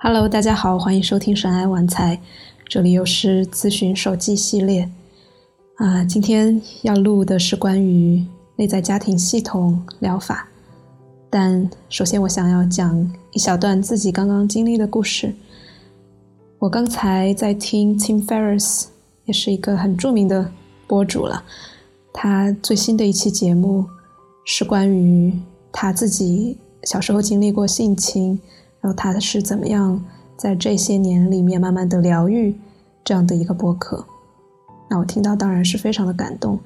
Hello，大家好，欢迎收听神爱玩财，这里又是咨询手记系列啊。今天要录的是关于内在家庭系统疗法，但首先我想要讲一小段自己刚刚经历的故事。我刚才在听 Tim Ferriss，也是一个很著名的博主了，他最新的一期节目是关于他自己小时候经历过性侵。然后他是怎么样在这些年里面慢慢的疗愈这样的一个播客？那我听到当然是非常的感动，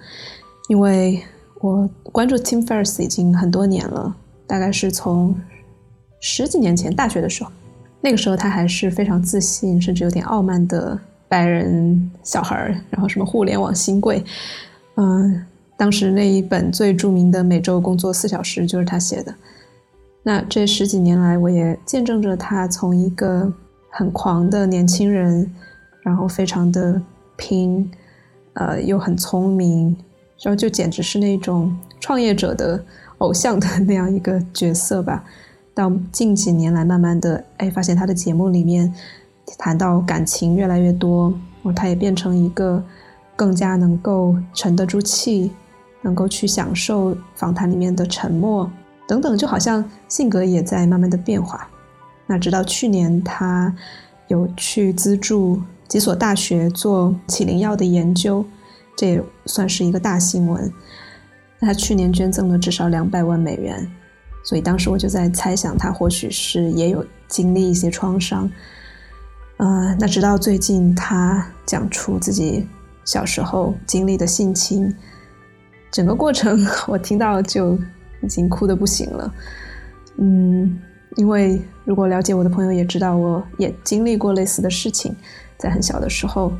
因为我关注 Tim Ferriss 已经很多年了，大概是从十几年前大学的时候，那个时候他还是非常自信，甚至有点傲慢的白人小孩儿，然后什么互联网新贵，嗯，当时那一本最著名的每周工作四小时就是他写的。那这十几年来，我也见证着他从一个很狂的年轻人，然后非常的拼，呃，又很聪明，然后就简直是那种创业者的偶像的那样一个角色吧。到近几年来，慢慢的，哎，发现他的节目里面谈到感情越来越多，哦，他也变成一个更加能够沉得住气，能够去享受访谈里面的沉默。等等，就好像性格也在慢慢的变化。那直到去年，他有去资助几所大学做起灵药的研究，这也算是一个大新闻。那他去年捐赠了至少两百万美元，所以当时我就在猜想，他或许是也有经历一些创伤。呃，那直到最近，他讲出自己小时候经历的性侵，整个过程 我听到就。已经哭得不行了，嗯，因为如果了解我的朋友也知道，我也经历过类似的事情，在很小的时候，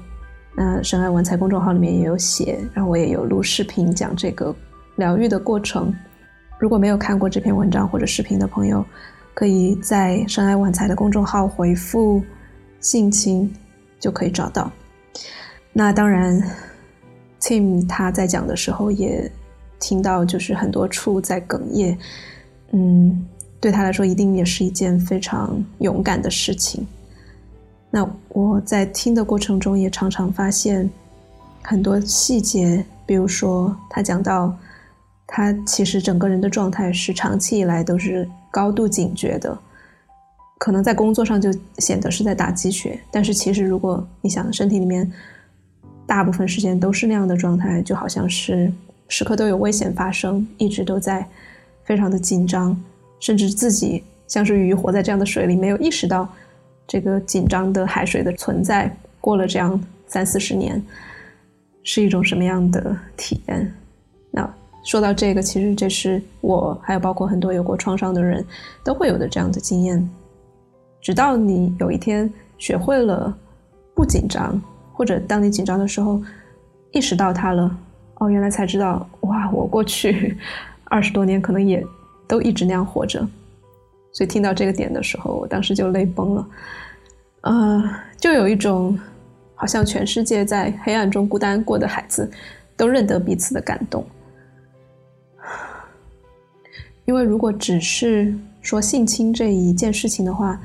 那深爱文采公众号里面也有写，然后我也有录视频讲这个疗愈的过程。如果没有看过这篇文章或者视频的朋友，可以在深爱晚财的公众号回复“性侵”就可以找到。那当然，Tim 他在讲的时候也。听到就是很多处在哽咽，嗯，对他来说一定也是一件非常勇敢的事情。那我在听的过程中也常常发现很多细节，比如说他讲到他其实整个人的状态是长期以来都是高度警觉的，可能在工作上就显得是在打鸡血，但是其实如果你想身体里面大部分时间都是那样的状态，就好像是。时刻都有危险发生，一直都在非常的紧张，甚至自己像是鱼活在这样的水里，没有意识到这个紧张的海水的存在。过了这样三四十年，是一种什么样的体验？那说到这个，其实这是我还有包括很多有过创伤的人都会有的这样的经验。直到你有一天学会了不紧张，或者当你紧张的时候意识到它了。哦，原来才知道哇！我过去 二十多年可能也都一直那样活着，所以听到这个点的时候，我当时就泪崩了。呃，就有一种好像全世界在黑暗中孤单过的孩子都认得彼此的感动。因为如果只是说性侵这一件事情的话，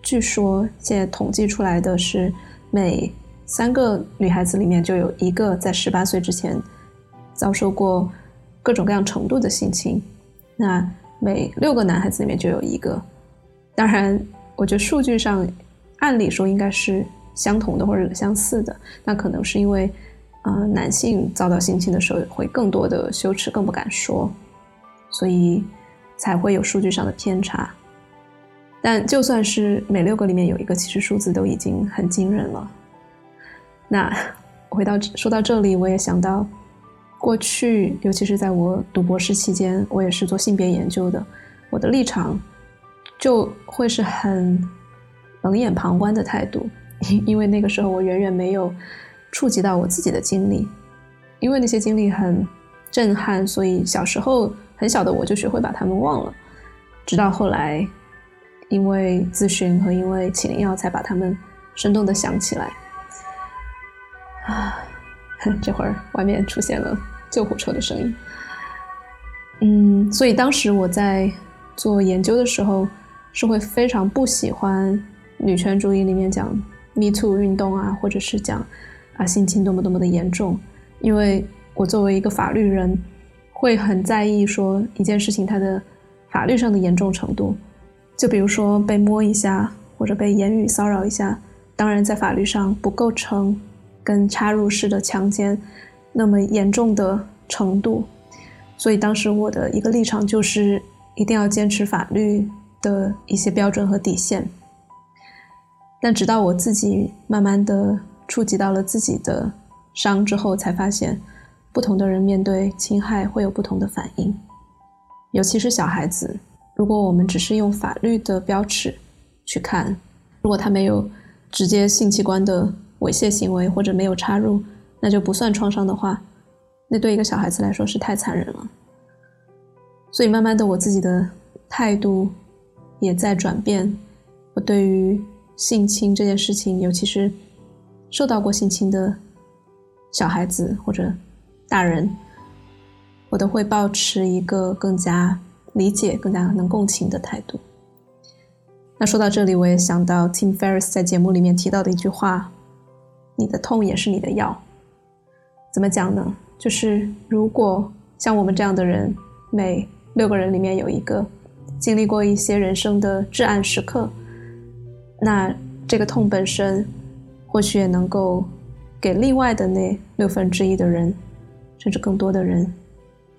据说现在统计出来的是每三个女孩子里面就有一个在十八岁之前。遭受过各种各样程度的性侵，那每六个男孩子里面就有一个。当然，我觉得数据上按理说应该是相同的或者相似的，那可能是因为，呃，男性遭到性侵的时候会更多的羞耻，更不敢说，所以才会有数据上的偏差。但就算是每六个里面有一个，其实数字都已经很惊人了。那回到说到这里，我也想到。过去，尤其是在我读博士期间，我也是做性别研究的，我的立场就会是很冷眼旁观的态度，因为那个时候我远远没有触及到我自己的经历，因为那些经历很震撼，所以小时候很小的我就学会把他们忘了，直到后来因为咨询和因为起灵药才把他们生动的想起来。啊，这会儿外面出现了。救护车的声音，嗯，所以当时我在做研究的时候，是会非常不喜欢女权主义里面讲 Me Too 运动啊，或者是讲啊性侵多么多么的严重，因为我作为一个法律人，会很在意说一件事情它的法律上的严重程度。就比如说被摸一下，或者被言语骚扰一下，当然在法律上不构成跟插入式的强奸那么严重的程度。所以当时我的一个立场就是一定要坚持法律的一些标准和底线。但直到我自己慢慢的触及到了自己的伤之后，才发现，不同的人面对侵害会有不同的反应，尤其是小孩子。如果我们只是用法律的标尺去看，如果他没有直接性器官的猥亵行为或者没有插入，那就不算创伤的话，那对一个小孩子来说是太残忍了。所以慢慢的，我自己的态度也在转变，我对于。性侵这件事情，尤其是受到过性侵的小孩子或者大人，我都会保持一个更加理解、更加能共情的态度。那说到这里，我也想到 Tim Ferriss 在节目里面提到的一句话：“你的痛也是你的药。”怎么讲呢？就是如果像我们这样的人，每六个人里面有一个经历过一些人生的至暗时刻。那这个痛本身，或许也能够给另外的那六分之一的人，甚至更多的人，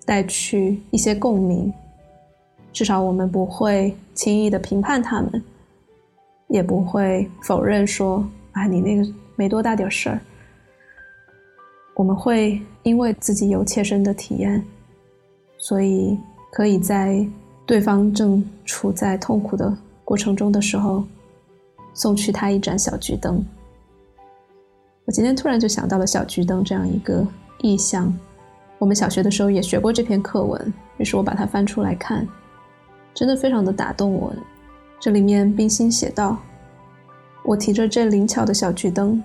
带去一些共鸣。至少我们不会轻易的评判他们，也不会否认说：“啊，你那个没多大点事儿。”我们会因为自己有切身的体验，所以可以在对方正处在痛苦的过程中的时候。送去他一盏小桔灯。我今天突然就想到了小桔灯这样一个意象。我们小学的时候也学过这篇课文，于是我把它翻出来看，真的非常的打动我。这里面冰心写道：“我提着这灵巧的小桔灯，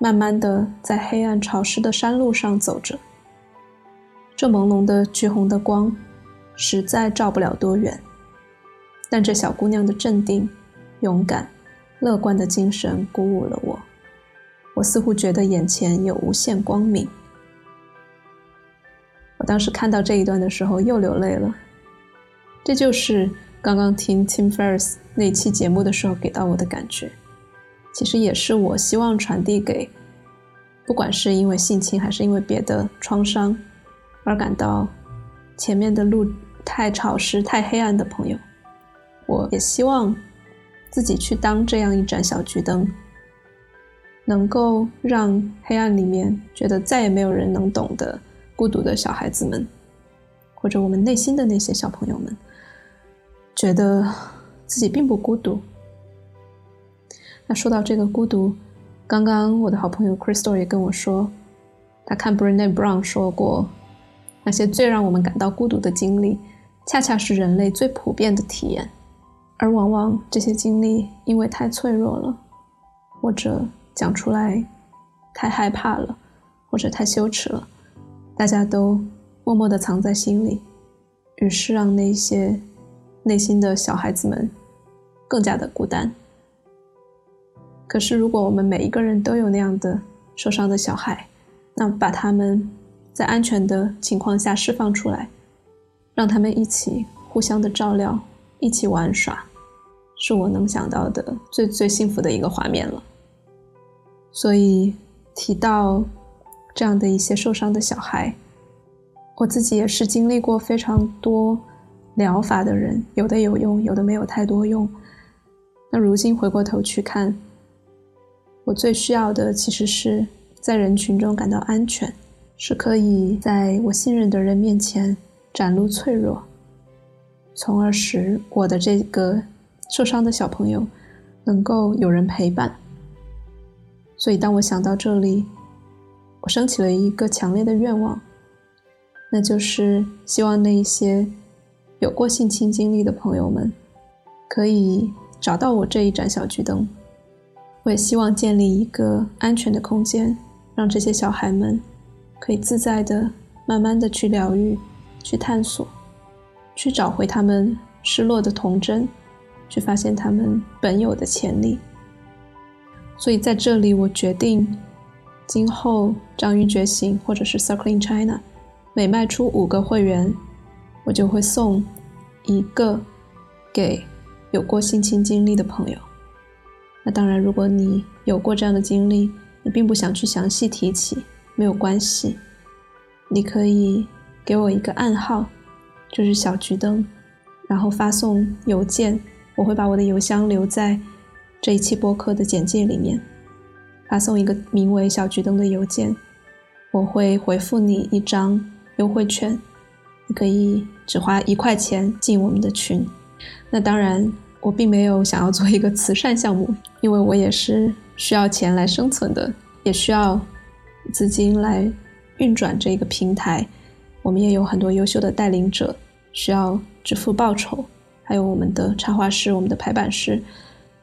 慢慢的在黑暗潮湿的山路上走着。这朦胧的橘红的光，实在照不了多远。但这小姑娘的镇定、勇敢。”乐观的精神鼓舞了我，我似乎觉得眼前有无限光明。我当时看到这一段的时候又流泪了，这就是刚刚听 Tim Ferriss 那期节目的时候给到我的感觉，其实也是我希望传递给，不管是因为性侵还是因为别的创伤而感到前面的路太潮湿、太黑暗的朋友，我也希望。自己去当这样一盏小桔灯，能够让黑暗里面觉得再也没有人能懂的孤独的小孩子们，或者我们内心的那些小朋友们，觉得自己并不孤独。那说到这个孤独，刚刚我的好朋友 Crystal 也跟我说，他看 Brené Brown 说过，那些最让我们感到孤独的经历，恰恰是人类最普遍的体验。而往往这些经历因为太脆弱了，或者讲出来太害怕了，或者太羞耻了，大家都默默地藏在心里，于是让那些内心的小孩子们更加的孤单。可是，如果我们每一个人都有那样的受伤的小孩，那把他们在安全的情况下释放出来，让他们一起互相的照料，一起玩耍。是我能想到的最最幸福的一个画面了。所以提到这样的一些受伤的小孩，我自己也是经历过非常多疗法的人，有的有用，有的没有太多用。那如今回过头去看，我最需要的其实是在人群中感到安全，是可以在我信任的人面前展露脆弱，从而使我的这个。受伤的小朋友能够有人陪伴，所以当我想到这里，我升起了一个强烈的愿望，那就是希望那一些有过性侵经历的朋友们可以找到我这一盏小桔灯。我也希望建立一个安全的空间，让这些小孩们可以自在的、慢慢的去疗愈、去探索、去找回他们失落的童真。去发现他们本有的潜力，所以在这里，我决定今后章鱼觉醒或者是 Circling China，每卖出五个会员，我就会送一个给有过性侵经历的朋友。那当然，如果你有过这样的经历，你并不想去详细提起，没有关系，你可以给我一个暗号，就是小桔灯，然后发送邮件，我会把我的邮箱留在。这一期播客的简介里面，发送一个名为“小桔灯”的邮件，我会回复你一张优惠券，你可以只花一块钱进我们的群。那当然，我并没有想要做一个慈善项目，因为我也是需要钱来生存的，也需要资金来运转这个平台。我们也有很多优秀的带领者需要支付报酬，还有我们的插画师、我们的排版师。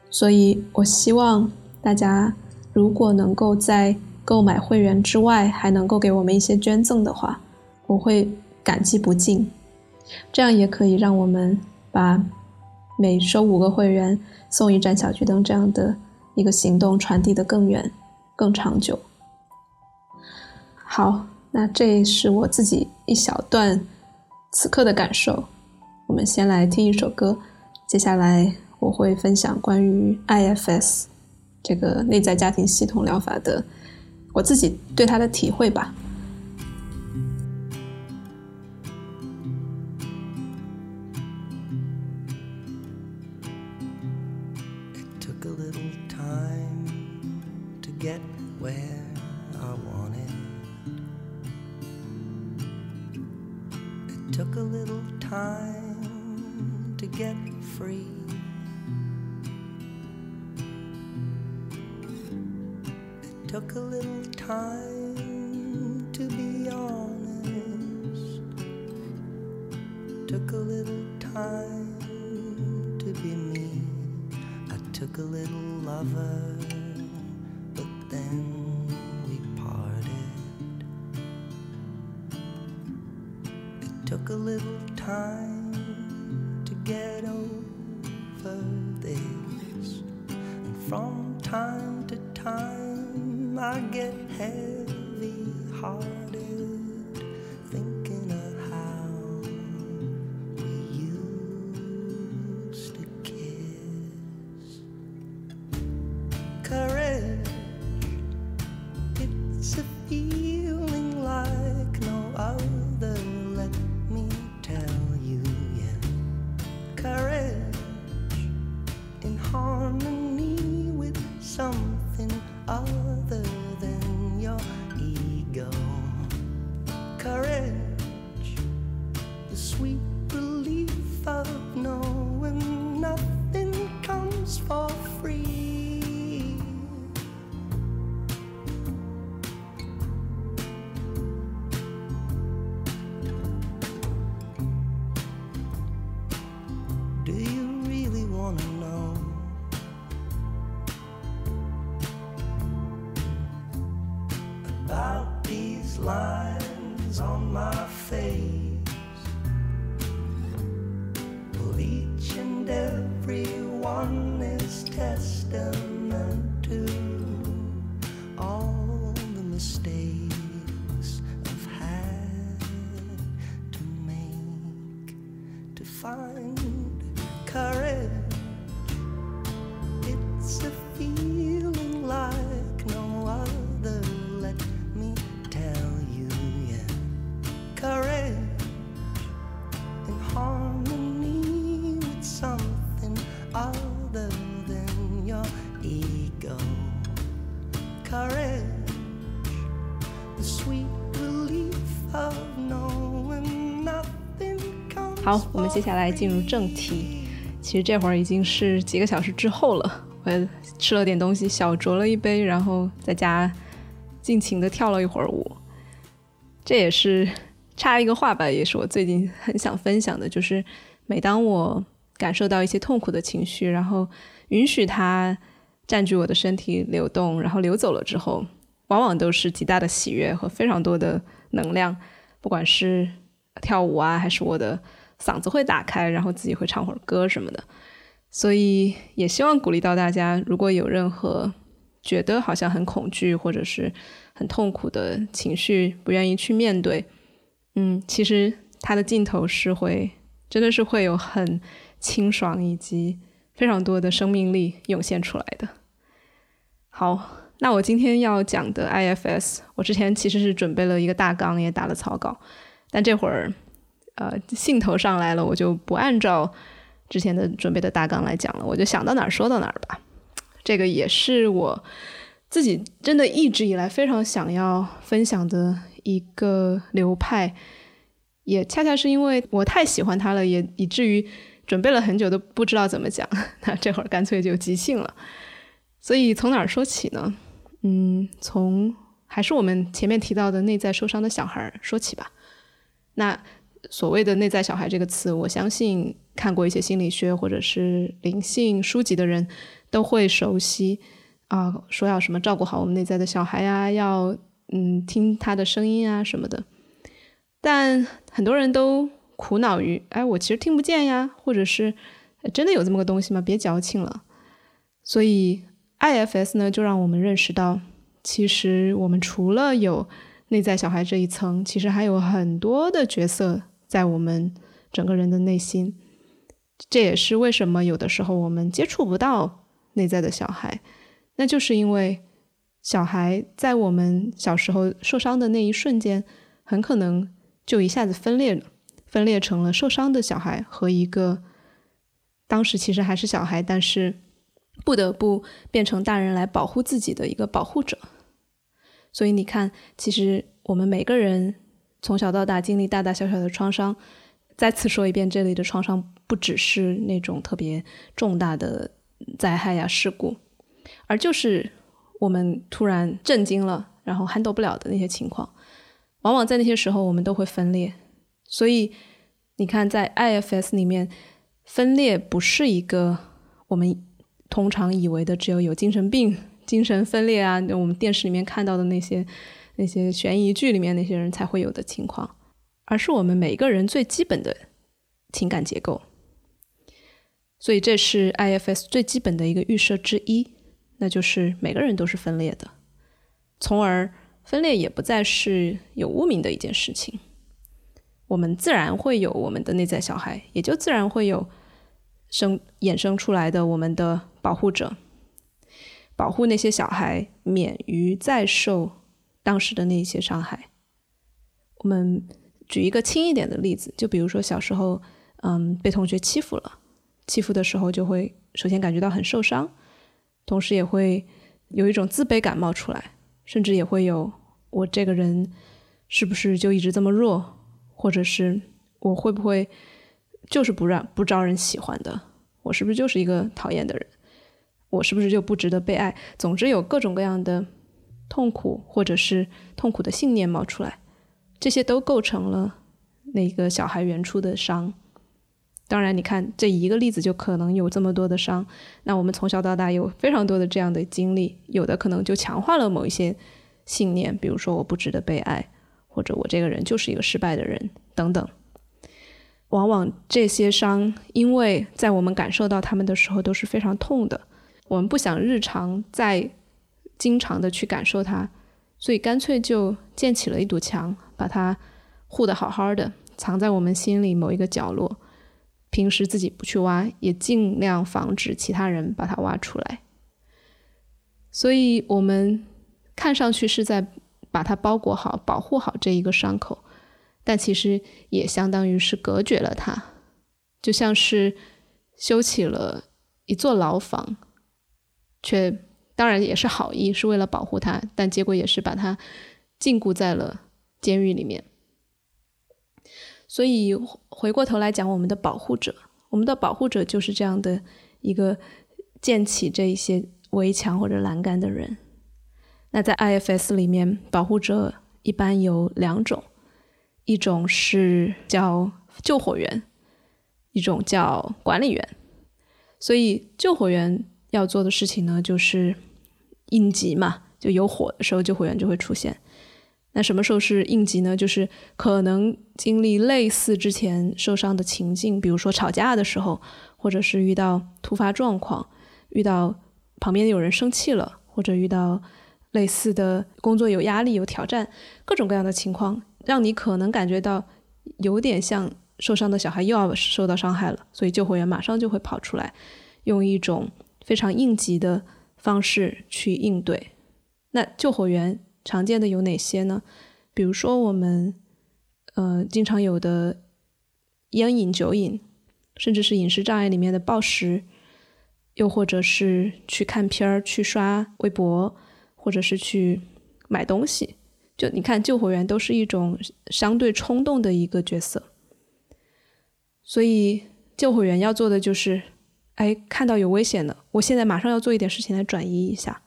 所以，我希望大家如果能够在购买会员之外，还能够给我们一些捐赠的话，我会感激不尽。这样也可以让我们把每收五个会员送一盏小桔灯这样的一个行动传递的更远、更长久。好，那这是我自己一小段此刻的感受。我们先来听一首歌，接下来。我会分享关于 IFS 这个内在家庭系统疗法的我自己对它的体会吧。Took a little time to be honest, took a little time to be me. I took a little lover, find 接下来进入正题。其实这会儿已经是几个小时之后了，我吃了点东西，小酌了一杯，然后在家尽情的跳了一会儿舞。这也是插一个话吧，也是我最近很想分享的，就是每当我感受到一些痛苦的情绪，然后允许它占据我的身体流动，然后流走了之后，往往都是极大的喜悦和非常多的能量，不管是跳舞啊，还是我的。嗓子会打开，然后自己会唱会儿歌什么的，所以也希望鼓励到大家，如果有任何觉得好像很恐惧或者是很痛苦的情绪，不愿意去面对，嗯，其实它的尽头是会，真的是会有很清爽以及非常多的生命力涌现出来的。好，那我今天要讲的 IFS，我之前其实是准备了一个大纲，也打了草稿，但这会儿呃兴头上来了，我就不按照之前的准备的大纲来讲了，我就想到哪儿说到哪儿吧。这个也是我自己真的一直以来非常想要分享的一个流派，也恰恰是因为我太喜欢它了，也以至于准备了很久都不知道怎么讲，那这会儿干脆就即兴了。所以从哪儿说起呢？嗯，从还是我们前面提到的内在受伤的小孩说起吧。那所谓的内在小孩这个词，我相信看过一些心理学或者是灵性书籍的人。都会熟悉啊，说要什么照顾好我们内在的小孩呀，要嗯听他的声音啊什么的。但很多人都苦恼于，哎，我其实听不见呀，或者是真的有这么个东西吗？别矫情了。所以 IFS 呢，就让我们认识到，其实我们除了有内在小孩这一层，其实还有很多的角色在我们整个人的内心。这也是为什么有的时候我们接触不到。内在的小孩，那就是因为小孩在我们小时候受伤的那一瞬间，很可能就一下子分裂了，分裂成了受伤的小孩和一个当时其实还是小孩，但是不得不变成大人来保护自己的一个保护者。所以你看，其实我们每个人从小到大经历大大小小的创伤。再次说一遍，这里的创伤不只是那种特别重大的。灾害呀，事故，而就是我们突然震惊了，然后 handle 不了的那些情况，往往在那些时候我们都会分裂。所以你看，在 IFS 里面，分裂不是一个我们通常以为的只有有精神病、精神分裂啊，我们电视里面看到的那些那些悬疑剧里面那些人才会有的情况，而是我们每一个人最基本的情感结构。所以这是 IFS 最基本的一个预设之一，那就是每个人都是分裂的，从而分裂也不再是有污名的一件事情。我们自然会有我们的内在小孩，也就自然会有生衍生出来的我们的保护者，保护那些小孩免于再受当时的那些伤害。我们举一个轻一点的例子，就比如说小时候，嗯，被同学欺负了。欺负的时候，就会首先感觉到很受伤，同时也会有一种自卑感冒出来，甚至也会有我这个人是不是就一直这么弱，或者是我会不会就是不让不招人喜欢的，我是不是就是一个讨厌的人，我是不是就不值得被爱？总之有各种各样的痛苦或者是痛苦的信念冒出来，这些都构成了那个小孩原初的伤。当然，你看这一个例子就可能有这么多的伤。那我们从小到大有非常多的这样的经历，有的可能就强化了某一些信念，比如说我不值得被爱，或者我这个人就是一个失败的人等等。往往这些伤，因为在我们感受到他们的时候都是非常痛的，我们不想日常再经常的去感受它，所以干脆就建起了一堵墙，把它护得好好的，藏在我们心里某一个角落。平时自己不去挖，也尽量防止其他人把它挖出来。所以，我们看上去是在把它包裹好、保护好这一个伤口，但其实也相当于是隔绝了它，就像是修起了一座牢房，却当然也是好意，是为了保护他，但结果也是把他禁锢在了监狱里面。所以回过头来讲，我们的保护者，我们的保护者就是这样的一个建起这一些围墙或者栏杆的人。那在 IFS 里面，保护者一般有两种，一种是叫救火员，一种叫管理员。所以救火员要做的事情呢，就是应急嘛，就有火的时候，救火员就会出现。那什么时候是应急呢？就是可能经历类似之前受伤的情境，比如说吵架的时候，或者是遇到突发状况，遇到旁边有人生气了，或者遇到类似的工作有压力、有挑战，各种各样的情况，让你可能感觉到有点像受伤的小孩又要受到伤害了，所以救火员马上就会跑出来，用一种非常应急的方式去应对。那救火员常见的有哪些呢？比如说我们呃经常有的烟瘾、酒瘾，甚至是饮食障碍里面的暴食，又或者是去看片儿、去刷微博，或者是去买东西。就你看，救火员都是一种相对冲动的一个角色，所以救火员要做的就是，哎，看到有危险了，我现在马上要做一点事情来转移一下，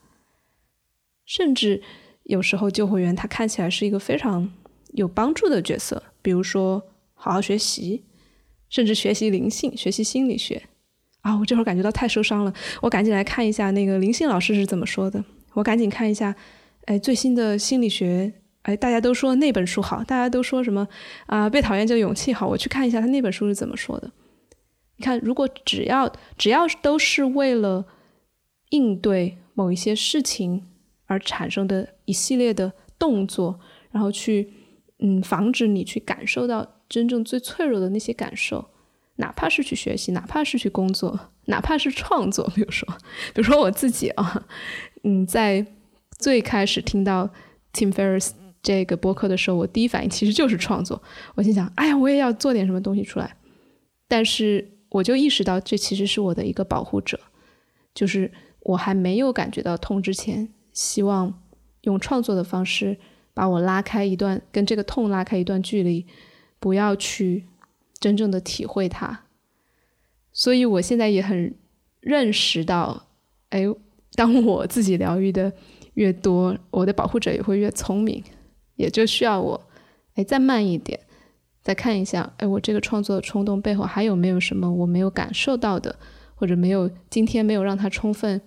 甚至。有时候救火员他看起来是一个非常有帮助的角色，比如说好好学习，甚至学习灵性、学习心理学。啊，我这会儿感觉到太受伤了，我赶紧来看一下那个灵性老师是怎么说的。我赶紧看一下，哎，最新的心理学，哎，大家都说那本书好，大家都说什么啊？被讨厌就勇气好，我去看一下他那本书是怎么说的。你看，如果只要只要都是为了应对某一些事情。而产生的一系列的动作，然后去嗯防止你去感受到真正最脆弱的那些感受，哪怕是去学习，哪怕是去工作，哪怕是创作。比如说，比如说我自己啊，嗯，在最开始听到 Tim Ferriss 这个播客的时候，我第一反应其实就是创作。我心想，哎呀，我也要做点什么东西出来。但是我就意识到，这其实是我的一个保护者，就是我还没有感觉到痛之前。希望用创作的方式把我拉开一段，跟这个痛拉开一段距离，不要去真正的体会它。所以我现在也很认识到，哎，当我自己疗愈的越多，我的保护者也会越聪明，也就需要我，哎，再慢一点，再看一下，哎，我这个创作的冲动背后还有没有什么我没有感受到的，或者没有今天没有让他充分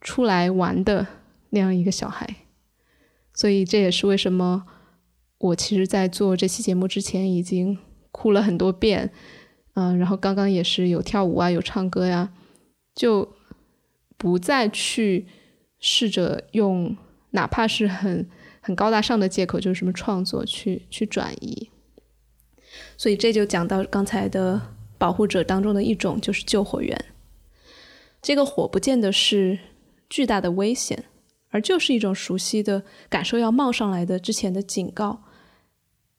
出来玩的。那样一个小孩，所以这也是为什么我其实，在做这期节目之前已经哭了很多遍，嗯，然后刚刚也是有跳舞啊，有唱歌呀，就不再去试着用哪怕是很很高大上的借口，就是什么创作去去转移。所以这就讲到刚才的保护者当中的一种，就是救火员。这个火不见得是巨大的危险。而就是一种熟悉的感受要冒上来的之前的警告。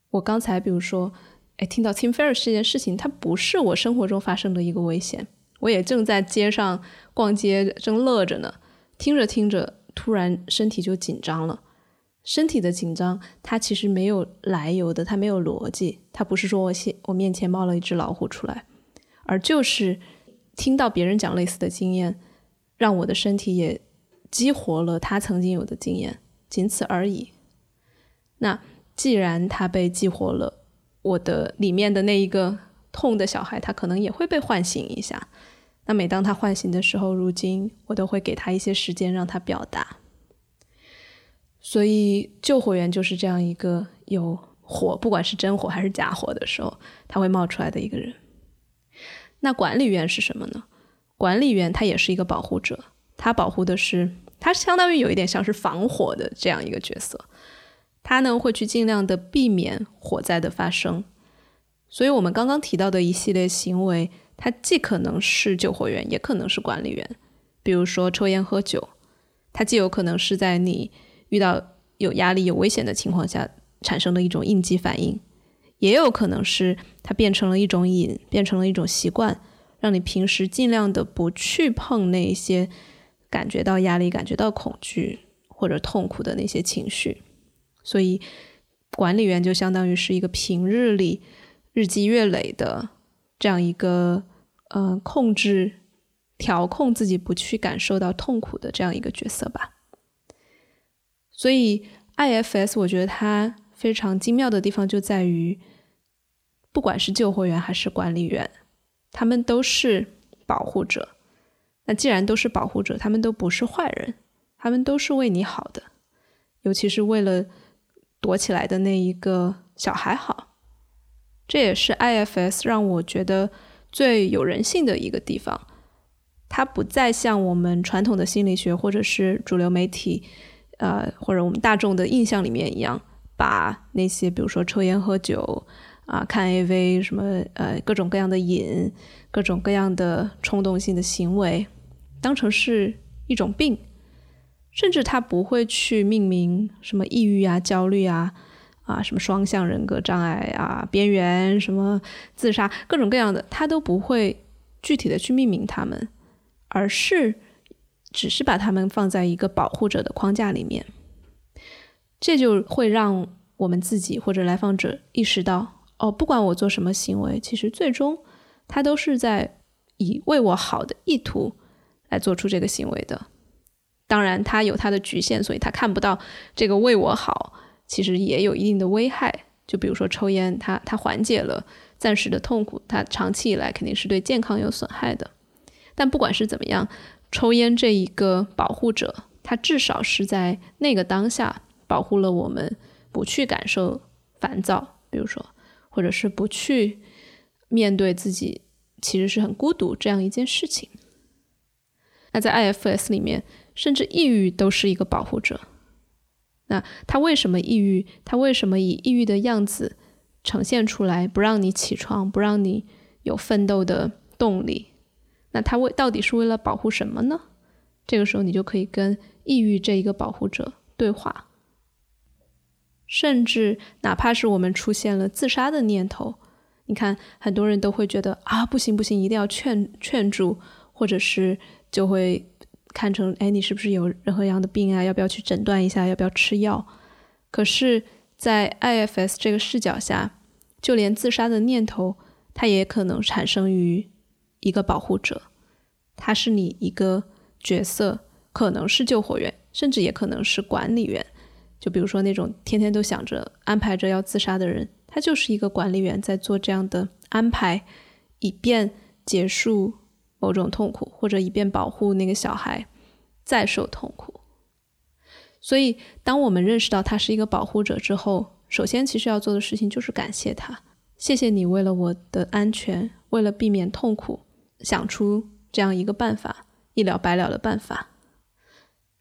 我刚才比如说，哎，听到 Tim Ferris 这件事情，它不是我生活中发生的一个危险。我也正在街上逛街，正乐着呢，听着听着，突然身体就紧张了。身体的紧张，它其实没有来由的，它没有逻辑，它不是说我现我面前冒了一只老虎出来，而就是听到别人讲类似的经验，让我的身体也。激活了他曾经有的经验，仅此而已。那既然他被激活了，我的里面的那一个痛的小孩，他可能也会被唤醒一下。那每当他唤醒的时候，如今我都会给他一些时间让他表达。所以救火员就是这样一个有火，不管是真火还是假火的时候，他会冒出来的一个人。那管理员是什么呢？管理员他也是一个保护者。他保护的是，他相当于有一点像是防火的这样一个角色，他呢会去尽量的避免火灾的发生。所以，我们刚刚提到的一系列行为，它既可能是救火员，也可能是管理员。比如说抽烟喝酒，它既有可能是在你遇到有压力、有危险的情况下产生的一种应激反应，也有可能是它变成了一种瘾，变成了一种习惯，让你平时尽量的不去碰那些。感觉到压力、感觉到恐惧或者痛苦的那些情绪，所以管理员就相当于是一个平日里日积月累的这样一个呃控制、调控自己不去感受到痛苦的这样一个角色吧。所以 IFS 我觉得它非常精妙的地方就在于，不管是救火员还是管理员，他们都是保护者。那既然都是保护者，他们都不是坏人，他们都是为你好的，尤其是为了躲起来的那一个小孩好。这也是 IFS 让我觉得最有人性的一个地方。它不再像我们传统的心理学或者是主流媒体，呃，或者我们大众的印象里面一样，把那些比如说抽烟、喝酒啊、看 AV 什么呃各种各样的瘾、各种各样的冲动性的行为当成是一种病，甚至他不会去命名什么抑郁啊、焦虑啊。啊，什么双向人格障碍啊，边缘什么自杀，各种各样的，他都不会具体的去命名他们，而是只是把他们放在一个保护者的框架里面，这就会让我们自己或者来访者意识到，哦，不管我做什么行为，其实最终他都是在以为我好的意图来做出这个行为的。当然，他有他的局限，所以他看不到这个为我好。其实也有一定的危害，就比如说抽烟，它它缓解了暂时的痛苦，它长期以来肯定是对健康有损害的。但不管是怎么样，抽烟这一个保护者，它至少是在那个当下保护了我们，不去感受烦躁，比如说，或者是不去面对自己其实是很孤独这样一件事情。那在 IFS 里面，甚至抑郁都是一个保护者。那他为什么抑郁？他为什么以抑郁的样子呈现出来，不让你起床，不让你有奋斗的动力？那他为到底是为了保护什么呢？这个时候你就可以跟抑郁这一个保护者对话，甚至哪怕是我们出现了自杀的念头，你看很多人都会觉得啊，不行不行，一定要劝劝住，或者是就会。看成哎，你是不是有任何样的病啊？要不要去诊断一下？要不要吃药？可是，在 IFS 这个视角下，就连自杀的念头，它也可能产生于一个保护者，他是你一个角色，可能是救火员，甚至也可能是管理员。就比如说那种天天都想着安排着要自杀的人，他就是一个管理员，在做这样的安排，以便结束。某种痛苦，或者以便保护那个小孩再受痛苦。所以，当我们认识到他是一个保护者之后，首先其实要做的事情就是感谢他，谢谢你为了我的安全，为了避免痛苦，想出这样一个办法，一了百了的办法。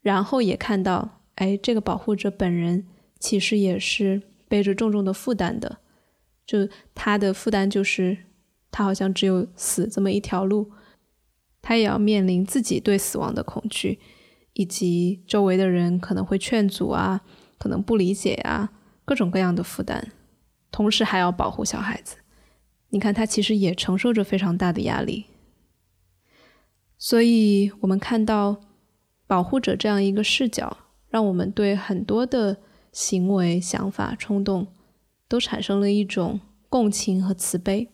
然后也看到，哎，这个保护者本人其实也是背着重重的负担的，就他的负担就是他好像只有死这么一条路。他也要面临自己对死亡的恐惧，以及周围的人可能会劝阻啊，可能不理解啊，各种各样的负担，同时还要保护小孩子。你看，他其实也承受着非常大的压力。所以，我们看到保护者这样一个视角，让我们对很多的行为、想法、冲动都产生了一种共情和慈悲。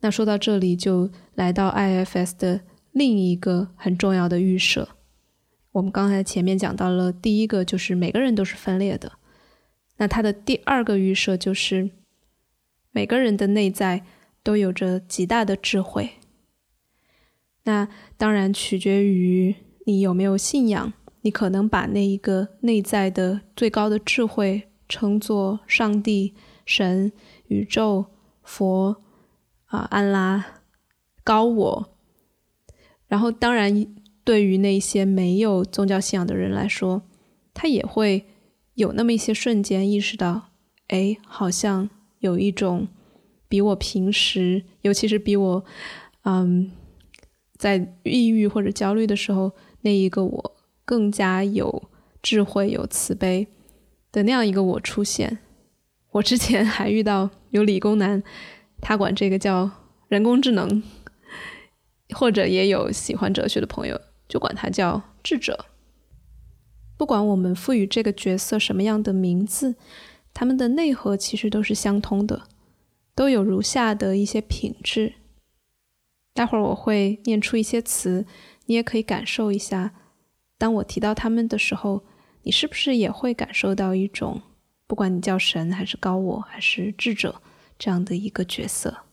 那说到这里，就来到 IFS 的另一个很重要的预设。我们刚才前面讲到了第一个，就是每个人都是分裂的。那它的第二个预设就是，每个人的内在都有着极大的智慧。那当然取决于你有没有信仰，你可能把那一个内在的最高的智慧称作上帝、神、宇宙、佛。啊，安拉高我，然后当然，对于那些没有宗教信仰的人来说，他也会有那么一些瞬间意识到，哎，好像有一种比我平时，尤其是比我，嗯，在抑郁或者焦虑的时候，那一个我更加有智慧、有慈悲的那样一个我出现。我之前 还遇到有理工男。他管这个叫人工智能，或者也有喜欢哲学的朋友就管他叫智者。不管我们赋予这个角色什么样的名字，他们的内核其实都是相通的，都有如下的一些品质。待会儿我会念出一些词，你也可以感受一下。当我提到他们的时候，你是不是也会感受到一种，不管你叫神还是高我还是智者。这样的一个角色，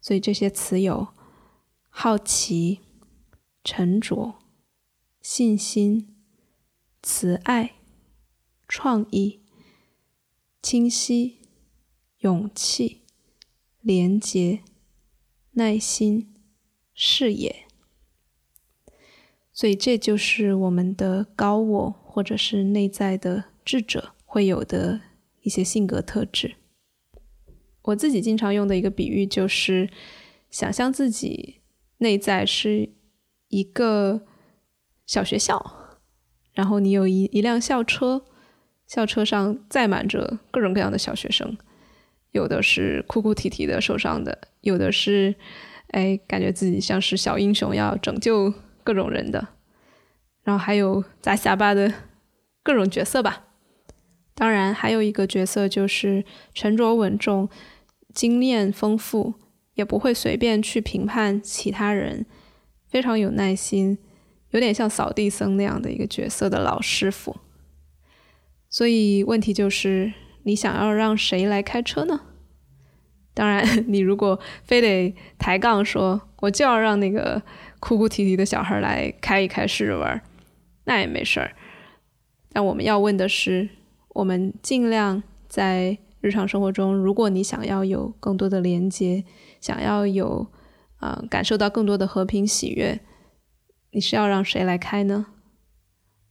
所以这些词有好奇、沉着、信心、慈爱、创意、清晰、勇气、廉洁、耐心、视野。所以这就是我们的高我或者是内在的智者会有的一些性格特质。我自己经常用的一个比喻就是，想象自己内在是一个小学校，然后你有一一辆校车，校车上载满着各种各样的小学生，有的是哭哭啼啼的受伤的，有的是哎感觉自己像是小英雄要拯救各种人的，然后还有砸下巴的各种角色吧。当然，还有一个角色就是沉着稳重。经验丰富，也不会随便去评判其他人，非常有耐心，有点像扫地僧那样的一个角色的老师傅。所以问题就是，你想要让谁来开车呢？当然，你如果非得抬杠说，我就要让那个哭哭啼啼的小孩来开一开试着玩，那也没事儿。但我们要问的是，我们尽量在。日常生活中，如果你想要有更多的连接，想要有啊感受到更多的和平喜悦，你是要让谁来开呢？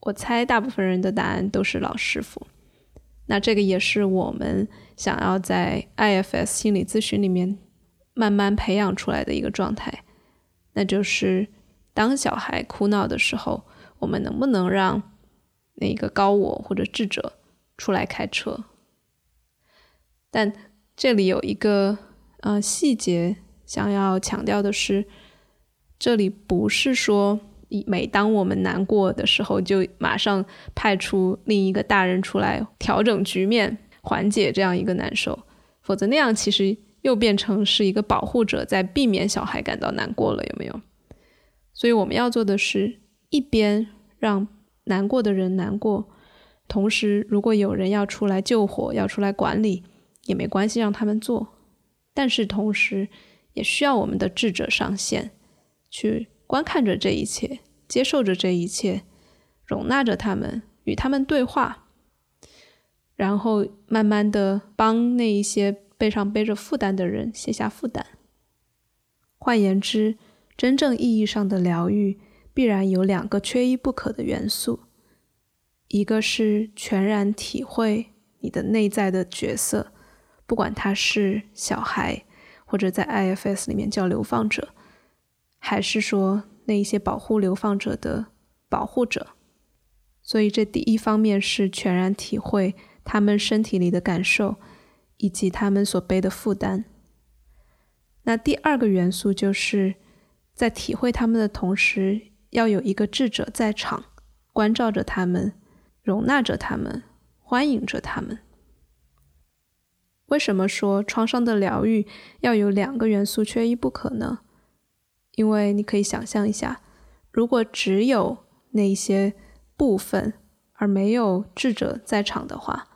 我猜大部分人的答案都是老师傅。那这个也是我们想要在 IFS 心理咨询里面慢慢培养出来的一个状态，那就是当小孩哭闹的时候，我们能不能让那个高我或者智者出来开车？但这里有一个呃细节想要强调的是，这里不是说每当我们难过的时候，就马上派出另一个大人出来调整局面、缓解这样一个难受，否则那样其实又变成是一个保护者在避免小孩感到难过了，有没有？所以我们要做的是一边让难过的人难过，同时如果有人要出来救火、要出来管理。也没关系，让他们做，但是同时也需要我们的智者上线，去观看着这一切，接受着这一切，容纳着他们，与他们对话，然后慢慢的帮那一些背上背着负担的人卸下负担。换言之，真正意义上的疗愈必然有两个缺一不可的元素，一个是全然体会你的内在的角色。不管他是小孩，或者在 IFS 里面叫流放者，还是说那一些保护流放者的保护者，所以这第一方面是全然体会他们身体里的感受，以及他们所背的负担。那第二个元素就是在体会他们的同时，要有一个智者在场，关照着他们，容纳着他们，欢迎着他们。为什么说创伤的疗愈要有两个元素缺一不可呢？因为你可以想象一下，如果只有那些部分而没有智者在场的话，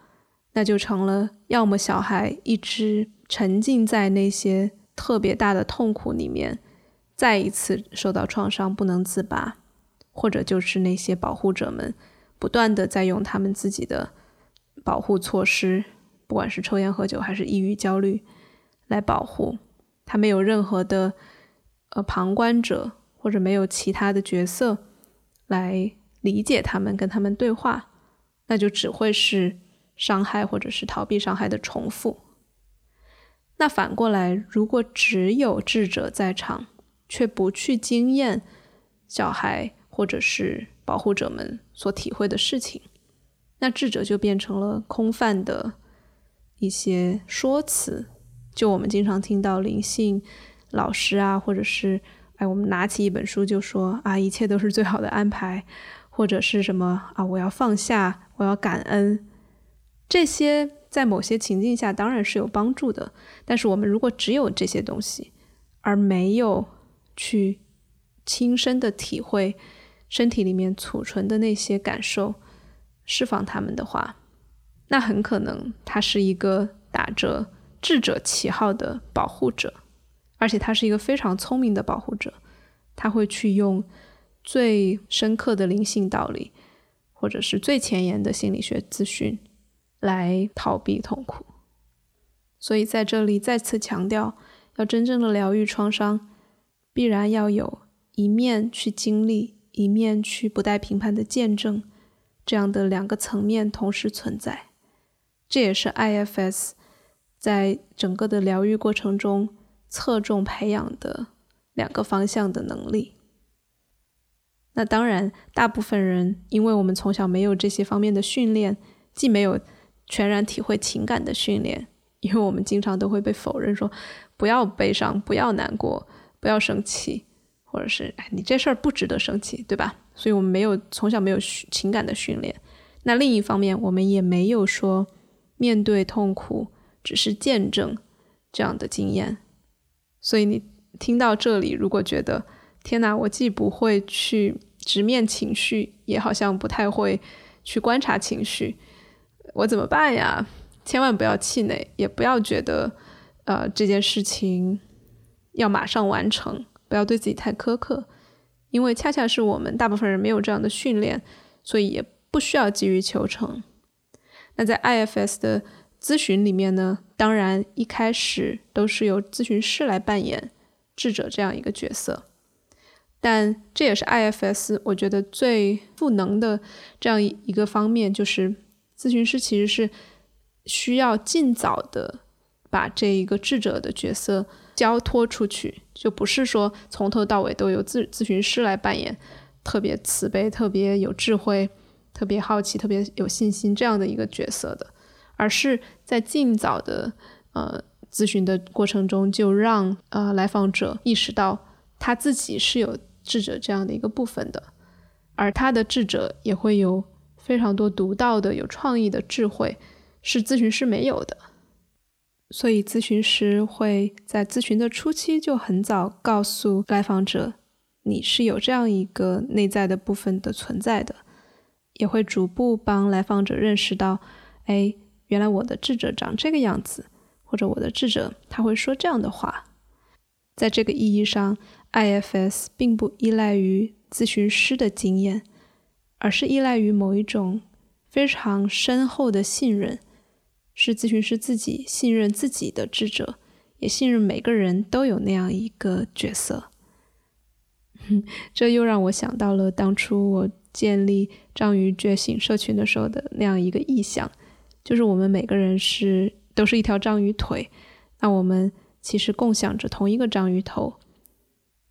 那就成了要么小孩一直沉浸在那些特别大的痛苦里面，再一次受到创伤不能自拔，或者就是那些保护者们不断的在用他们自己的保护措施。不管是抽烟喝酒还是抑郁焦虑，来保护他，没有任何的呃旁观者或者没有其他的角色来理解他们，跟他们对话，那就只会是伤害或者是逃避伤害的重复。那反过来，如果只有智者在场，却不去经验小孩或者是保护者们所体会的事情，那智者就变成了空泛的。一些说辞，就我们经常听到灵性老师啊，或者是哎，我们拿起一本书就说啊，一切都是最好的安排，或者是什么啊，我要放下，我要感恩，这些在某些情境下当然是有帮助的。但是我们如果只有这些东西，而没有去亲身的体会身体里面储存的那些感受，释放他们的话。那很可能他是一个打着智者旗号的保护者，而且他是一个非常聪明的保护者。他会去用最深刻的灵性道理，或者是最前沿的心理学资讯来逃避痛苦。所以在这里再次强调，要真正的疗愈创伤，必然要有一面去经历，一面去不带评判的见证，这样的两个层面同时存在。这也是 IFS 在整个的疗愈过程中侧重培养的两个方向的能力。那当然，大部分人因为我们从小没有这些方面的训练，既没有全然体会情感的训练，因为我们经常都会被否认说不要悲伤，不要难过。不要生气，或者是哎，你这事儿不值得生气，对吧？所以我们没有从小没有情感的训练。那另一方面，我们也没有说面对痛苦只是见证这样的经验。所以你听到这里，如果觉得天哪，我既不会去直面情绪，也好像不太会去观察情绪，我怎么办呀？千万不要气馁，也不要觉得呃这件事情。要马上完成，不要对自己太苛刻，因为恰恰是我们大部分人没有这样的训练，所以也不需要急于求成。那在 IFS 的咨询里面呢，当然一开始都是由咨询师来扮演智者这样一个角色，但这也是 IFS 我觉得最赋能的这样一个方面，就是咨询师其实是需要尽早的把这一个智者的角色。交托出去，就不是说从头到尾都由咨咨询师来扮演特别慈悲、特别有智慧、特别好奇、特别有信心这样的一个角色的，而是在尽早的呃咨询的过程中，就让呃来访者意识到他自己是有智者这样的一个部分的，而他的智者也会有非常多独到的、有创意的智慧，是咨询师没有的。所以，咨询师会在咨询的初期就很早告诉来访者，你是有这样一个内在的部分的存在的，也会逐步帮来访者认识到，哎，原来我的智者长这个样子，或者我的智者他会说这样的话。在这个意义上，IFS 并不依赖于咨询师的经验，而是依赖于某一种非常深厚的信任。是咨询师自己信任自己的智者，也信任每个人都有那样一个角色。这又让我想到了当初我建立章鱼觉醒社群的时候的那样一个意象，就是我们每个人是都是一条章鱼腿，那我们其实共享着同一个章鱼头。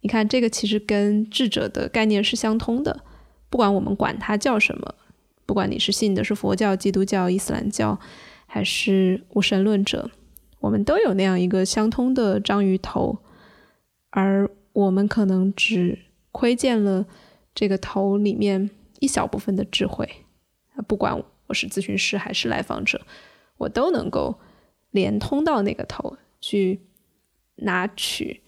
你看，这个其实跟智者的概念是相通的，不管我们管它叫什么，不管你是信的是佛教、基督教、伊斯兰教。还是无神论者，我们都有那样一个相通的章鱼头，而我们可能只窥见了这个头里面一小部分的智慧。不管我是咨询师还是来访者，我都能够连通到那个头去拿取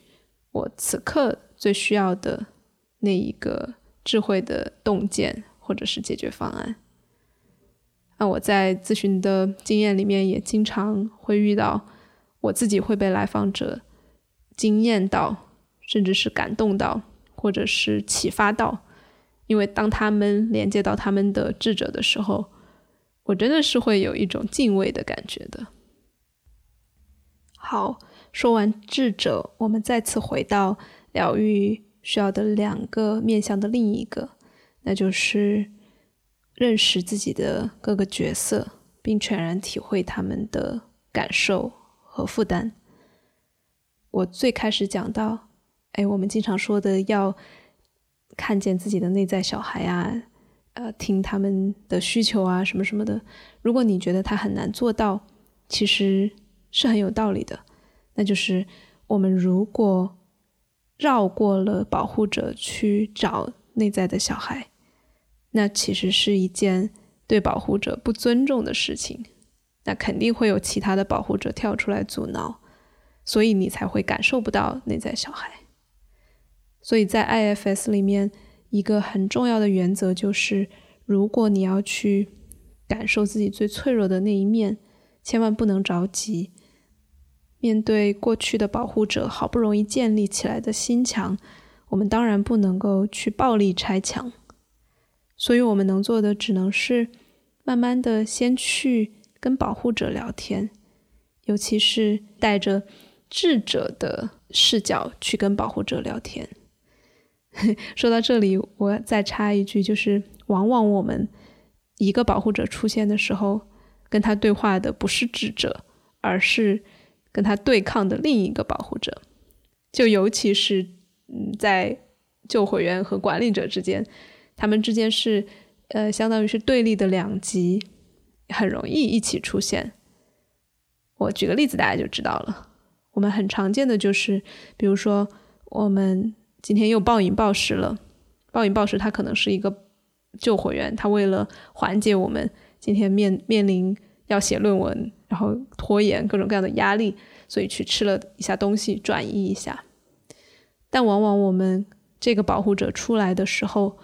我此刻最需要的那一个智慧的洞见或者是解决方案。那我在咨询的经验里面，也经常会遇到我自己会被来访者惊艳到，甚至是感动到，或者是启发到。因为当他们连接到他们的智者的时候，我真的是会有一种敬畏的感觉的。好，说完智者，我们再次回到疗愈需要的两个面向的另一个，那就是。认识自己的各个角色，并全然体会他们的感受和负担。我最开始讲到，哎，我们经常说的要看见自己的内在小孩啊，呃，听他们的需求啊，什么什么的。如果你觉得他很难做到，其实是很有道理的。那就是我们如果绕过了保护者去找内在的小孩。那其实是一件对保护者不尊重的事情，那肯定会有其他的保护者跳出来阻挠，所以你才会感受不到内在小孩。所以在 IFS 里面，一个很重要的原则就是，如果你要去感受自己最脆弱的那一面，千万不能着急。面对过去的保护者好不容易建立起来的心墙，我们当然不能够去暴力拆墙。所以我们能做的只能是慢慢的先去跟保护者聊天，尤其是带着智者的视角去跟保护者聊天。说到这里，我再插一句，就是往往我们一个保护者出现的时候，跟他对话的不是智者，而是跟他对抗的另一个保护者。就尤其是嗯，在救火员和管理者之间，他们之间是呃，相当于是对立的两极，很容易一起出现。我举个例子，大家就知道了。我们很常见的就是，比如说我们。今天又暴饮暴食了，暴饮暴食，他可能是一个救火员，他为了缓解我们今天面面临要写论文，然后拖延各种各样的压力，所以去吃了一下东西转移一下。但往往我们这个保护者出来的时候，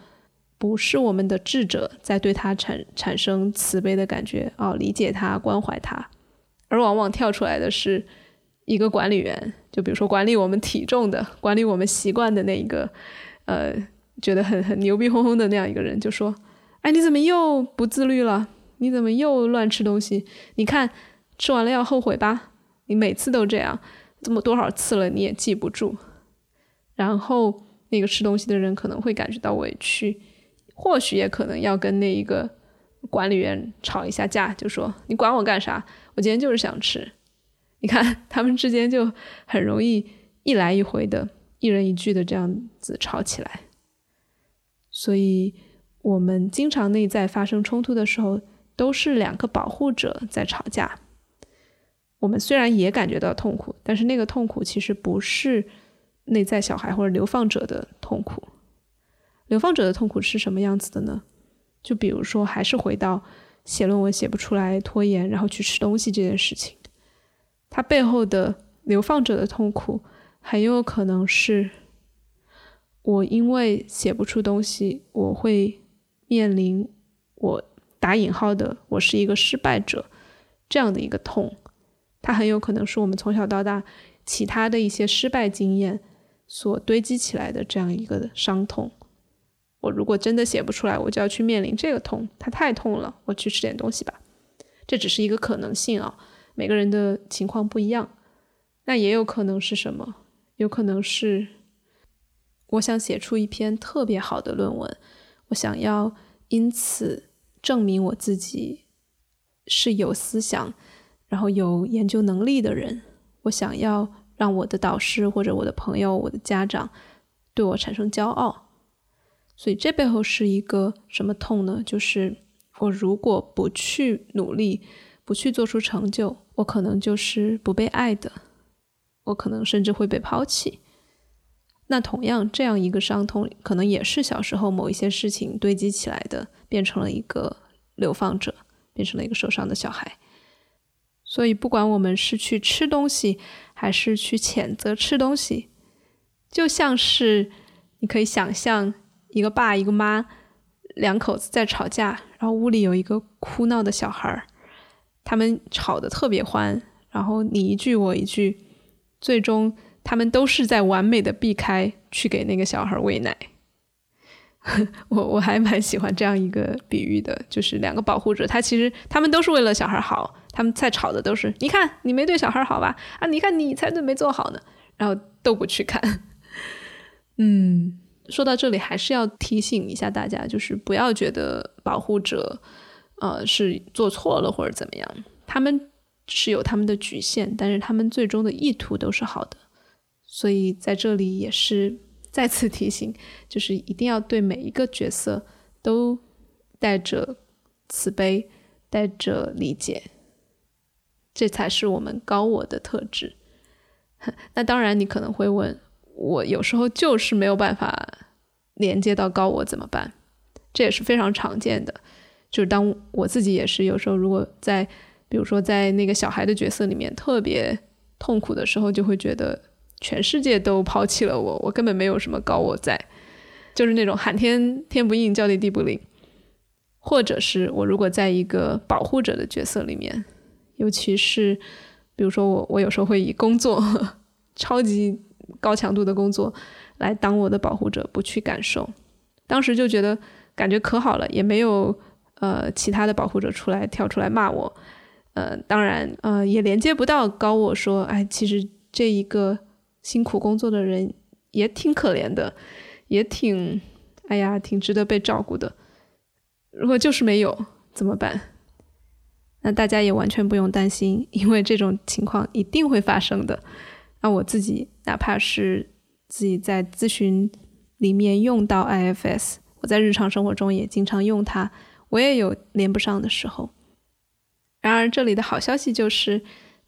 不是我们的智者在对他产产生慈悲的感觉，哦，理解他，关怀他，而往往跳出来的是。一个管理员，就比如说管理我们体重的、管理我们习惯的那一个，呃，觉得很很牛逼哄哄的那样一个人，就说：“哎，你怎么又不自律了？你怎么又乱吃东西？你看吃完了要后悔吧？你每次都这样，这么多少次了你也记不住。”然后那个吃东西的人可能会感觉到委屈，或许也可能要跟那一个管理员吵一下架，就说：“你管我干啥？我今天就是想吃。”你看，他们之间就很容易一来一回的，一人一句的这样子吵起来。所以，我们经常内在发生冲突的时候，都是两个保护者在吵架。我们虽然也感觉到痛苦，但是那个痛苦其实不是内在小孩或者流放者的痛苦。流放者的痛苦是什么样子的呢？就比如说，还是回到写论文写不出来、拖延，然后去吃东西这件事情。它背后的流放者的痛苦，很有可能是我因为写不出东西，我会面临我打引号的我是一个失败者这样的一个痛。它很有可能是我们从小到大其他的一些失败经验所堆积起来的这样一个伤痛。我如果真的写不出来，我就要去面临这个痛，它太痛了，我去吃点东西吧。这只是一个可能性啊。每个人的情况不一样，那也有可能是什么？有可能是我想写出一篇特别好的论文，我想要因此证明我自己是有思想，然后有研究能力的人。我想要让我的导师或者我的朋友、我的家长对我产生骄傲。所以这背后是一个什么痛呢？就是我如果不去努力。不去做出成就，我可能就是不被爱的，我可能甚至会被抛弃。那同样，这样一个伤痛，可能也是小时候某一些事情堆积起来的，变成了一个流放者，变成了一个受伤的小孩。所以，不管我们是去吃东西，还是去谴责吃东西，就像是你可以想象一个爸一个妈两口子在吵架，然后屋里有一个哭闹的小孩儿。他们吵得特别欢，然后你一句我一句，最终他们都是在完美的避开去给那个小孩喂奶。我我还蛮喜欢这样一个比喻的，就是两个保护者，他其实他们都是为了小孩好，他们在吵的都是，你看你没对小孩好吧？啊，你看你才对没做好呢，然后都不去看。嗯，说到这里还是要提醒一下大家，就是不要觉得保护者。呃，是做错了或者怎么样？他们是有他们的局限，但是他们最终的意图都是好的。所以在这里也是再次提醒，就是一定要对每一个角色都带着慈悲，带着理解，这才是我们高我的特质。那当然，你可能会问我，有时候就是没有办法连接到高我怎么办？这也是非常常见的。就是当我自己也是有时候，如果在比如说在那个小孩的角色里面特别痛苦的时候，就会觉得全世界都抛弃了我，我根本没有什么高我在，就是那种喊天天不应，叫地地不灵。或者是我如果在一个保护者的角色里面，尤其是比如说我我有时候会以工作超级高强度的工作来当我的保护者，不去感受，当时就觉得感觉可好了，也没有。呃，其他的保护者出来跳出来骂我，呃，当然，呃，也连接不到高我说，哎，其实这一个辛苦工作的人也挺可怜的，也挺，哎呀，挺值得被照顾的。如果就是没有怎么办？那大家也完全不用担心，因为这种情况一定会发生的。那我自己哪怕是自己在咨询里面用到 IFS，我在日常生活中也经常用它，我也有连不上的时候。然而这里的好消息就是，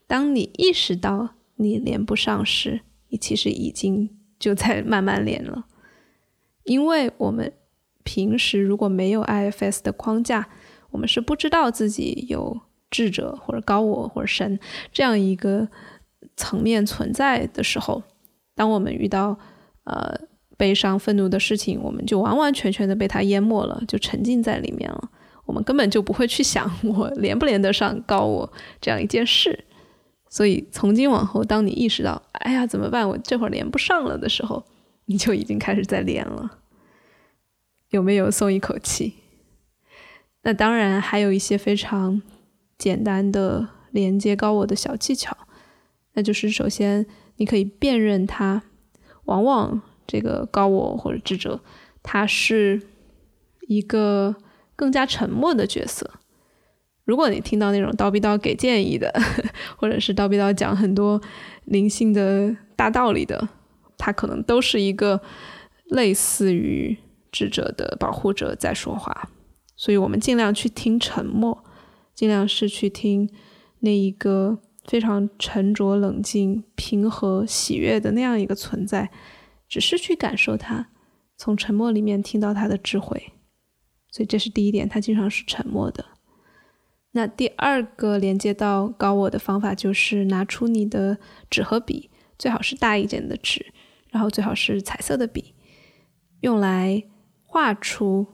当你意识到你连不上时，你其实已经就在慢慢连了。因为我们平时如果没有 IFS 的框架，我们是不知道自己有智者或者高我或者神这样一个。层面存在的时候，当我们遇到呃悲伤、愤怒的事情，我们就完完全全的被它淹没了，就沉浸在里面了。我们根本就不会去想我连不连得上高我这样一件事。所以从今往后，当你意识到“哎呀，怎么办？我这会儿连不上了”的时候，你就已经开始在连了。有没有松一口气？那当然还有一些非常简单的连接高我的小技巧。那就是首先，你可以辨认它，往往这个高我或者智者，他是一个更加沉默的角色。如果你听到那种叨逼叨给建议的，或者是叨逼叨讲很多灵性的大道理的，他可能都是一个类似于智者的保护者在说话。所以我们尽量去听沉默，尽量是去听那一个。非常沉着、冷静、平和、喜悦的那样一个存在，只是去感受它，从沉默里面听到它的智慧。所以这是第一点，它经常是沉默的。那第二个连接到高我的方法就是拿出你的纸和笔，最好是大一点的纸，然后最好是彩色的笔，用来画出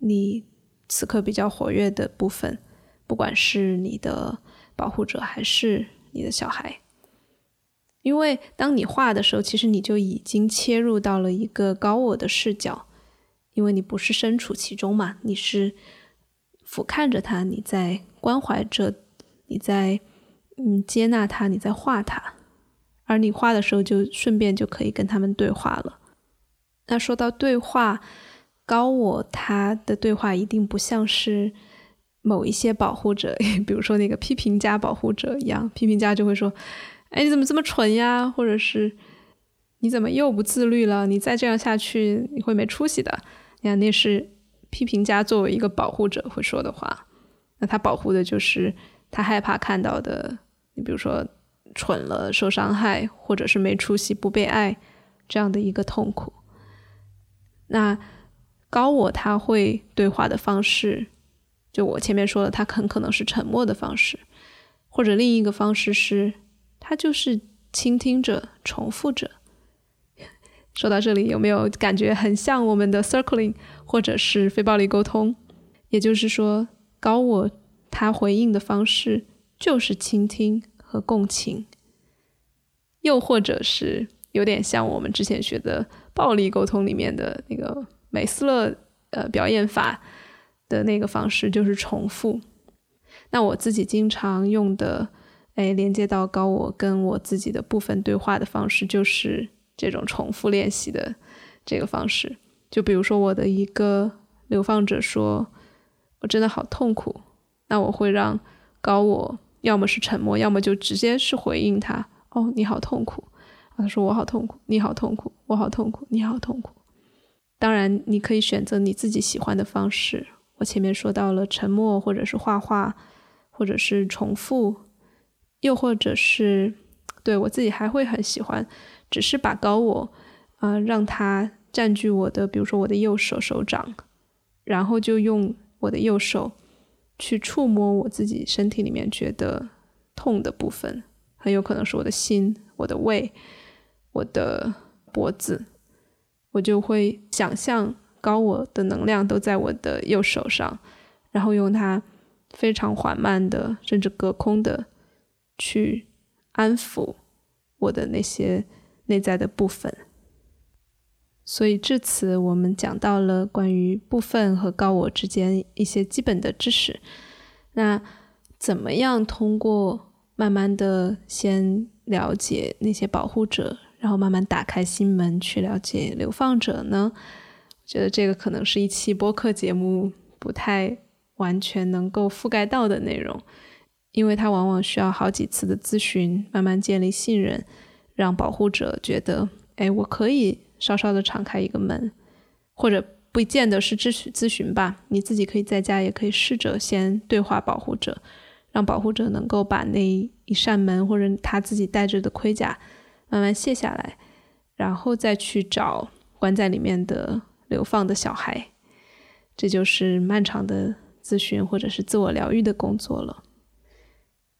你此刻比较活跃的部分，不管是你的保护者还是。你的小孩，因为当你画的时候，其实你就已经切入到了一个高我的视角，因为你不是身处其中嘛，你是俯瞰着他，你在关怀着，你在嗯接纳他，你在画他，而你画的时候就顺便就可以跟他们对话了。那说到对话，高我他的对话一定不像是。某一些保护者，比如说那个批评家保护者一样，批评家就会说：“哎，你怎么这么蠢呀？”或者是“你怎么又不自律了？你再这样下去，你会没出息的。”你看，那是批评家作为一个保护者会说的话。那他保护的就是他害怕看到的，你比如说蠢了、受伤害，或者是没出息、不被爱这样的一个痛苦。那高我他会对话的方式。就我前面说的，他很可能是沉默的方式，或者另一个方式是，他就是倾听着、重复着。说到这里，有没有感觉很像我们的 circling，或者是非暴力沟通？也就是说，高我他回应的方式就是倾听和共情，又或者是有点像我们之前学的暴力沟通里面的那个美斯勒呃表演法。的那个方式就是重复。那我自己经常用的，哎，连接到高我跟我自己的部分对话的方式，就是这种重复练习的这个方式。就比如说，我的一个流放者说：“我真的好痛苦。”那我会让高我要么是沉默，要么就直接是回应他：“哦，你好痛苦。”他说：“我好痛苦，你好痛苦，我好痛苦，你好痛苦。”当然，你可以选择你自己喜欢的方式。我前面说到了沉默，或者是画画，或者是重复，又或者是对我自己还会很喜欢，只是把高我啊让它占据我的，比如说我的右手手掌，然后就用我的右手去触摸我自己身体里面觉得痛的部分，很有可能是我的心、我的胃、我的脖子，我就会想象。高我的能量都在我的右手上，然后用它非常缓慢的，甚至隔空的去安抚我的那些内在的部分。所以至此，我们讲到了关于部分和高我之间一些基本的知识。那怎么样通过慢慢的先了解那些保护者，然后慢慢打开心门去了解流放者呢？我觉得这个可能是一期播客节目不太完全能够覆盖到的内容，因为它往往需要好几次的咨询，慢慢建立信任，让保护者觉得，哎，我可以稍稍的敞开一个门，或者。不见得是咨询咨询吧，你自己可以在家也可以试着先对话保护者，让保护者能够把那一扇门或者他自己带着的盔甲慢慢卸下来，然后再去找关在里面的流放的小孩，这就是漫长的咨询或者是自我疗愈的工作了。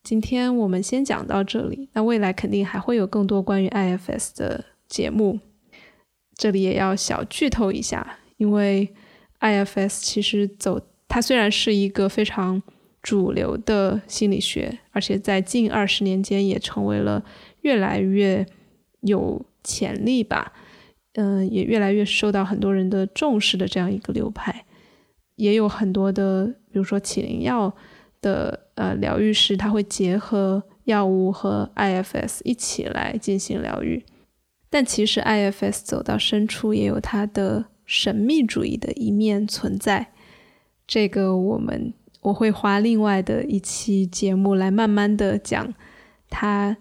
今天我们先讲到这里，那未来肯定还会有更多关于 IFS 的节目，这里也要小剧透一下。因为 IFS 其实走，它虽然是一个非常主流的心理学，而且在近二十年间也成为了越来越有潜力吧，嗯，也越来越受到很多人的重视的这样一个流派，也有很多的，比如说起灵药的呃疗愈师，他会结合药物和 IFS 一起来进行疗愈，但其实 IFS 走到深处也有它的。神秘主义的一面存在，这个我们我会花另外的一期节目来慢慢的讲它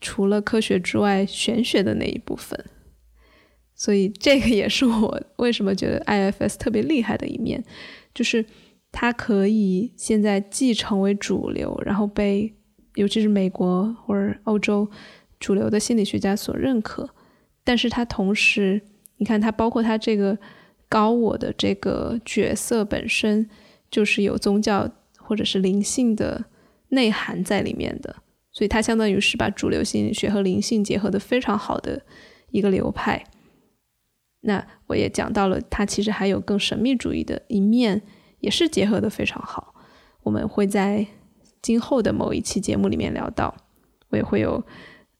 除了科学之外玄学的那一部分，所以这个也是我为什么觉得 IFS 特别厉害的一面，就是它可以现在既成为主流，然后被尤其是美国或者欧洲主流的心理学家所认可，但是它同时。你看，它包括它这个高我的这个角色本身，就是有宗教或者是灵性的内涵在里面的，所以它相当于是把主流心理学和灵性结合的非常好的一个流派。那我也讲到了，它其实还有更神秘主义的一面，也是结合的非常好。我们会在今后的某一期节目里面聊到，我也会有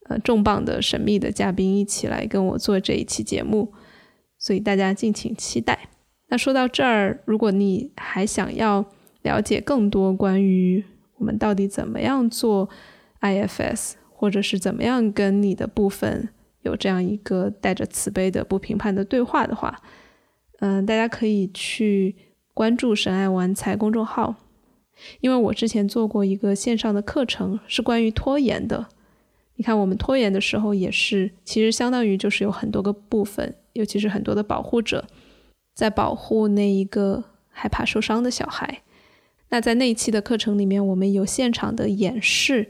呃重磅的神秘的嘉宾一起来跟我做这一期节目。所以大家敬请期待。那说到这儿，如果你还想要了解更多关于我们到底怎么样做 IFS，或者是怎么样跟你的部分有这样一个带着慈悲的不评判的对话的话，嗯，大家可以去关注“神爱玩财”公众号，因为我之前做过一个线上的课程，是关于拖延的。你看，我们拖延的时候也是，其实相当于就是有很多个部分。尤其是很多的保护者在保护那一个害怕受伤的小孩。那在那一期的课程里面，我们有现场的演示，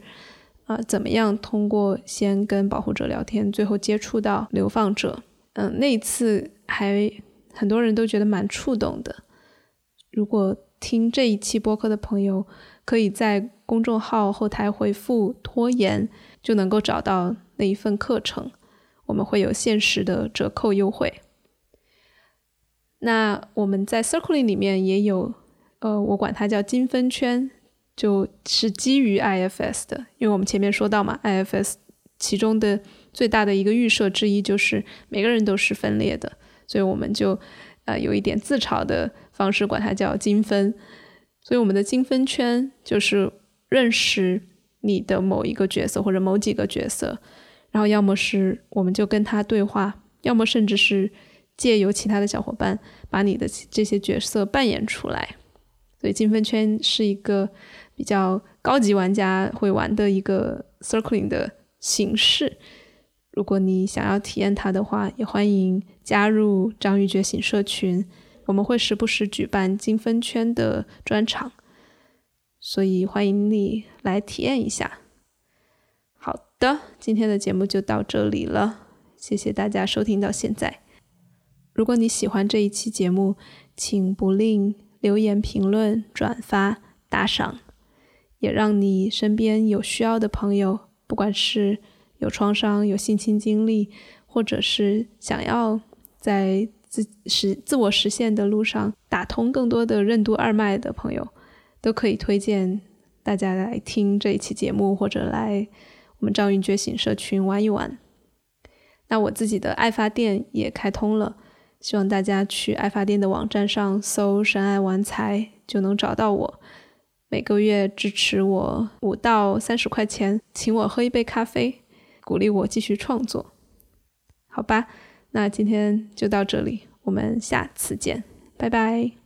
啊，怎么样通过先跟保护者聊天，最后接触到流放者。嗯，那一次还很多人都觉得蛮触动的。如果听这一期播客的朋友，可以在公众号后台回复“拖延”，就能够找到那一份课程。我们会有限时的折扣优惠。那我们在 Circling 里面也有，呃，我管它叫金分圈，就是基于 IFS 的。因为我们前面说到嘛，IFS 其中的最大的一个预设之一就是每个人都是分裂的，所以我们就呃有一点自嘲的方式管它叫精分。所以我们的精分圈就是认识你的某一个角色或者某几个角色。然后，要么是我们就跟他对话，要么甚至是借由其他的小伙伴把你的这些角色扮演出来。所以，金分圈是一个比较高级玩家会玩的一个 circling 的形式。如果你想要体验它的话，也欢迎加入章鱼觉醒社群。我们会时不时举办金分圈的专场，所以欢迎你来体验一下。好的，今天的节目就到这里了，谢谢大家收听到现在。如果你喜欢这一期节目，请不吝留言、评论、转发、打赏，也让你身边有需要的朋友，不管是有创伤、有性侵经历，或者是想要在自实自我实现的路上打通更多的任督二脉的朋友，都可以推荐大家来听这一期节目，或者来。我们赵云觉醒社群玩一玩，那我自己的爱发电也开通了，希望大家去爱发电的网站上搜“神爱玩财”就能找到我。每个月支持我五到三十块钱，请我喝一杯咖啡，鼓励我继续创作。好吧，那今天就到这里，我们下次见，拜拜。